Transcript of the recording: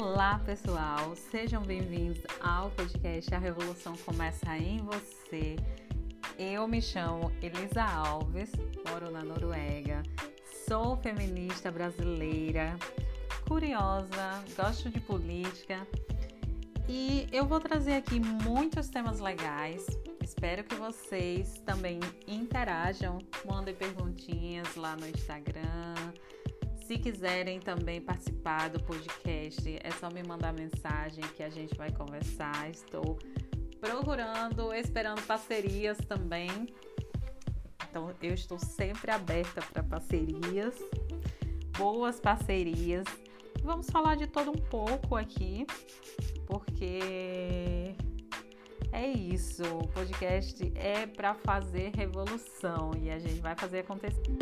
Olá, pessoal. Sejam bem-vindos ao podcast A Revolução Começa em Você. Eu me chamo Elisa Alves, moro na Noruega, sou feminista brasileira, curiosa, gosto de política e eu vou trazer aqui muitos temas legais. Espero que vocês também interajam, mandem perguntinhas lá no Instagram se quiserem também participar do podcast, é só me mandar mensagem que a gente vai conversar. Estou procurando, esperando parcerias também. Então, eu estou sempre aberta para parcerias, boas parcerias. Vamos falar de todo um pouco aqui, porque é isso. O podcast é para fazer revolução e a gente vai fazer acontecer.